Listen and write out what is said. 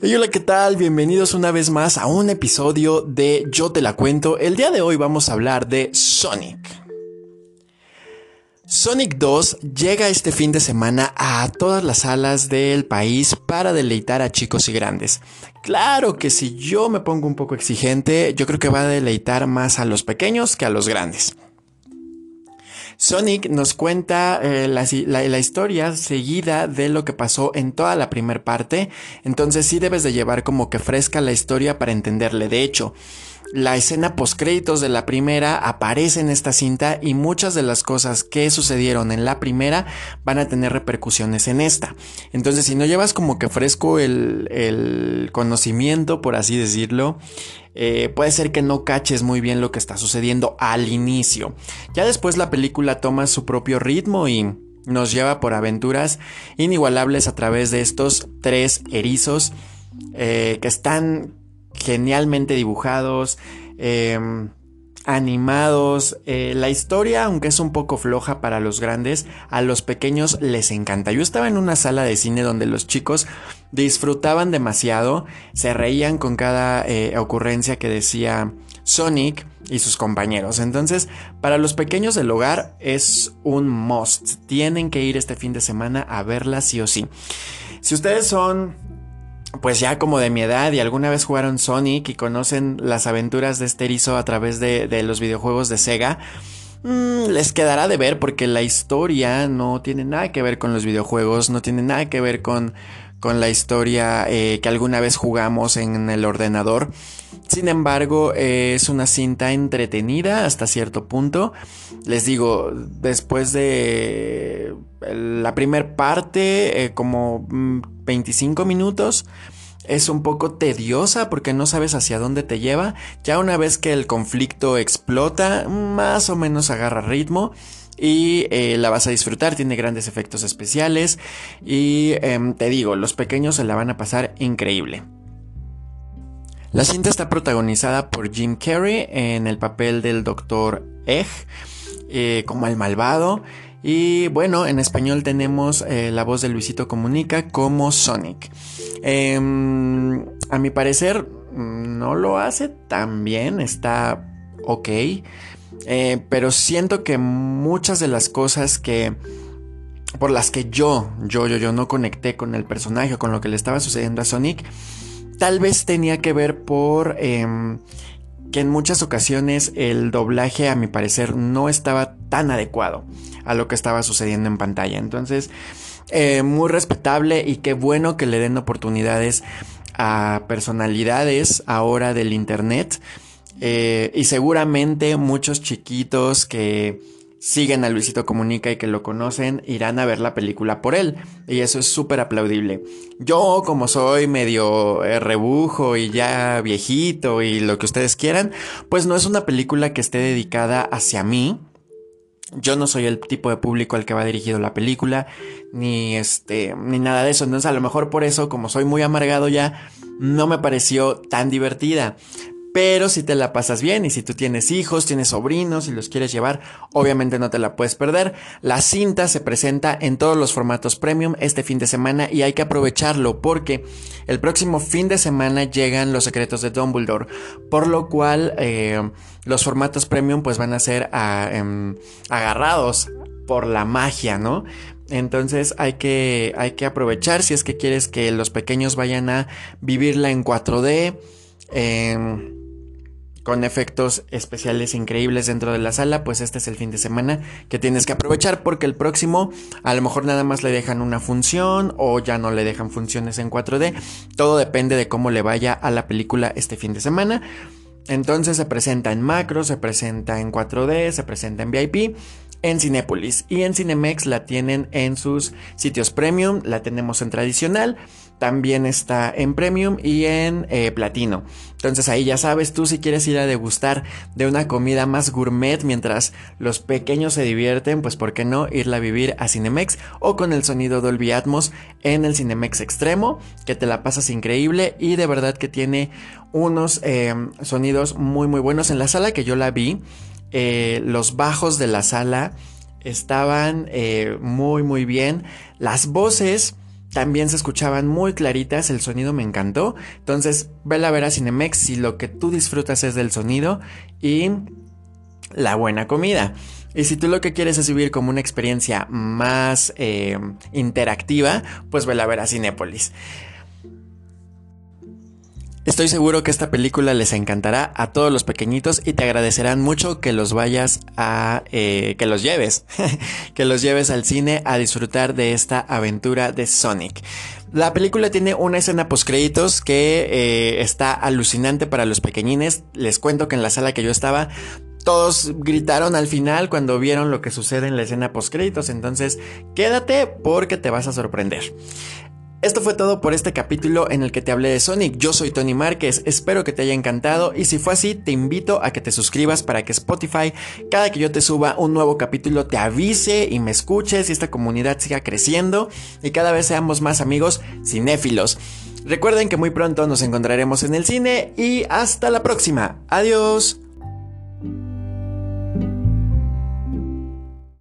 Hey, hola, ¿qué tal? Bienvenidos una vez más a un episodio de Yo te la cuento. El día de hoy vamos a hablar de Sonic. Sonic 2 llega este fin de semana a todas las salas del país para deleitar a chicos y grandes. Claro que si yo me pongo un poco exigente, yo creo que va a deleitar más a los pequeños que a los grandes. Sonic nos cuenta eh, la, historia seguida de lo que pasó en toda la primera parte, entonces sí debes de llevar como que fresca la historia para entenderle. De hecho, la escena postcréditos de la primera aparece en esta cinta y muchas de las cosas que sucedieron en la primera van a tener repercusiones en esta. Entonces, si no llevas como que fresco el, conocimiento, por así decirlo, eh, puede ser que no caches muy bien lo que está sucediendo al inicio. Ya después la película toma su propio ritmo y nos lleva por aventuras inigualables a través de estos tres erizos eh, que están genialmente dibujados, em, animados. Eh, la historia, aunque es un poco floja para los grandes, a los pequeños les encanta. Yo estaba en una sala de cine donde los chicos disfrutaban demasiado, se reían con cada eh, ocurrencia que decía Sonic y sus compañeros. Entonces, para los pequeños del hogar es un must. Tienen que ir este fin de semana a verla sí o sí. Si ustedes son pues ya como de mi edad y alguna vez jugaron Sonic y conocen las aventuras de este erizo a través de, los videojuegos de Sega, mm, les quedará de ver porque la historia no tiene nada que ver con los videojuegos, no tiene nada que ver con, con la historia eh, que alguna vez jugamos en el ordenador. Sin embargo, es una cinta entretenida hasta cierto punto. Les digo, después de la primera parte, eh, como 25 mm, minutos, es un poco tediosa porque no sabes hacia dónde te lleva. Ya una vez que el conflicto explota, más o menos agarra ritmo y eh, la vas a disfrutar. Tiene grandes efectos especiales y em, te digo, los pequeños se la van a pasar increíble. La cinta está protagonizada por Jim Carrey en el papel del Dr. Egg, eh, como el malvado. Y bueno, en español tenemos eh, la voz de Luisito Comunica como Sonic. Em, a mi parecer, no lo hace tan bien, está ok. Eh, pero siento que muchas de las cosas que por las que yo, yo, yo, yo no conecté con el personaje o con lo que le estaba sucediendo a Sonic, Tal vez tenía que ver por em, que en muchas ocasiones el doblaje a mi parecer no estaba tan adecuado a lo que estaba sucediendo en pantalla. Entonces, eh, muy respetable y qué bueno que le den oportunidades a personalidades ahora del Internet. Eh, y seguramente muchos chiquitos que siguen a Luisito Comunica y que lo conocen irán a ver la película por él. Y eso es súper aplaudible. Yo, como soy medio eh, rebujo y ya viejito y lo que ustedes quieran, pues no es una película que esté dedicada hacia mí. Yo no soy el tipo de público al que va dirigido la película, ni este, ni nada de eso. Entonces, a lo mejor por eso, como soy muy amargado ya, no me pareció tan divertida. Pero si te la pasas bien y si tú tienes hijos, tienes sobrinos y los quieres llevar, obviamente no te la puedes perder. La cinta se presenta en todos los formatos premium este fin de semana y hay que aprovecharlo porque el próximo fin de semana llegan los secretos de Dumbledore, por lo cual eh, los formatos premium pues van a ser ah, em, agarrados por la magia, ¿no? Entonces hay que, hay que aprovechar si es que quieres que los pequeños vayan a vivirla en 4D. Eh, con efectos especiales increíbles dentro de la sala, pues este es el fin de semana que tienes que aprovechar porque el próximo a lo mejor nada más le dejan una función o ya no le dejan funciones en 4D. Todo depende de cómo le vaya a la película este fin de semana. Entonces se presenta en macro, se presenta en 4D, se presenta en VIP en Cinépolis y en Cinemex la tienen en sus sitios premium, la tenemos en tradicional también está en Premium y en eh, Platino. Entonces ahí ya sabes, tú si quieres ir a degustar de una comida más gourmet mientras los pequeños se divierten, pues por qué no irla a vivir a Cinemex o con el sonido Dolby Atmos en el Cinemex Extremo, que te la pasas increíble y de verdad que tiene unos eh, sonidos muy muy buenos en la sala que yo la vi. Eh, los bajos de la sala estaban muy muy bien. Las voces también se escuchaban muy claritas, el sonido me encantó. Entonces, vela a ver a Cinemex si lo que tú disfrutas es del sonido y la buena comida. Y si tú lo que quieres es vivir como una experiencia más eh, interactiva, pues vela a ver a Cinépolis. Estoy seguro que esta película les encantará a todos los pequeñitos y te agradecerán mucho que los vayas a... Eh, que los lleves, que los lleves al cine a disfrutar de esta aventura de Sonic. La película tiene una escena post créditos que eh, está alucinante para los pequeñines. Les cuento que en la sala que yo estaba todos gritaron al final cuando vieron lo que sucede en la escena post créditos. Entonces, quédate porque te vas a sorprender. Esto fue todo por este capítulo en el que te hablé de Sonic. Yo soy Tony Márquez, espero que te haya encantado y si fue así, te invito a que te suscribas para que Spotify, cada que yo te suba un nuevo capítulo, te avise y me escuches y esta comunidad siga creciendo y cada vez seamos más amigos cinéfilos. Recuerden que muy pronto nos encontraremos en el cine y hasta la próxima. Adiós.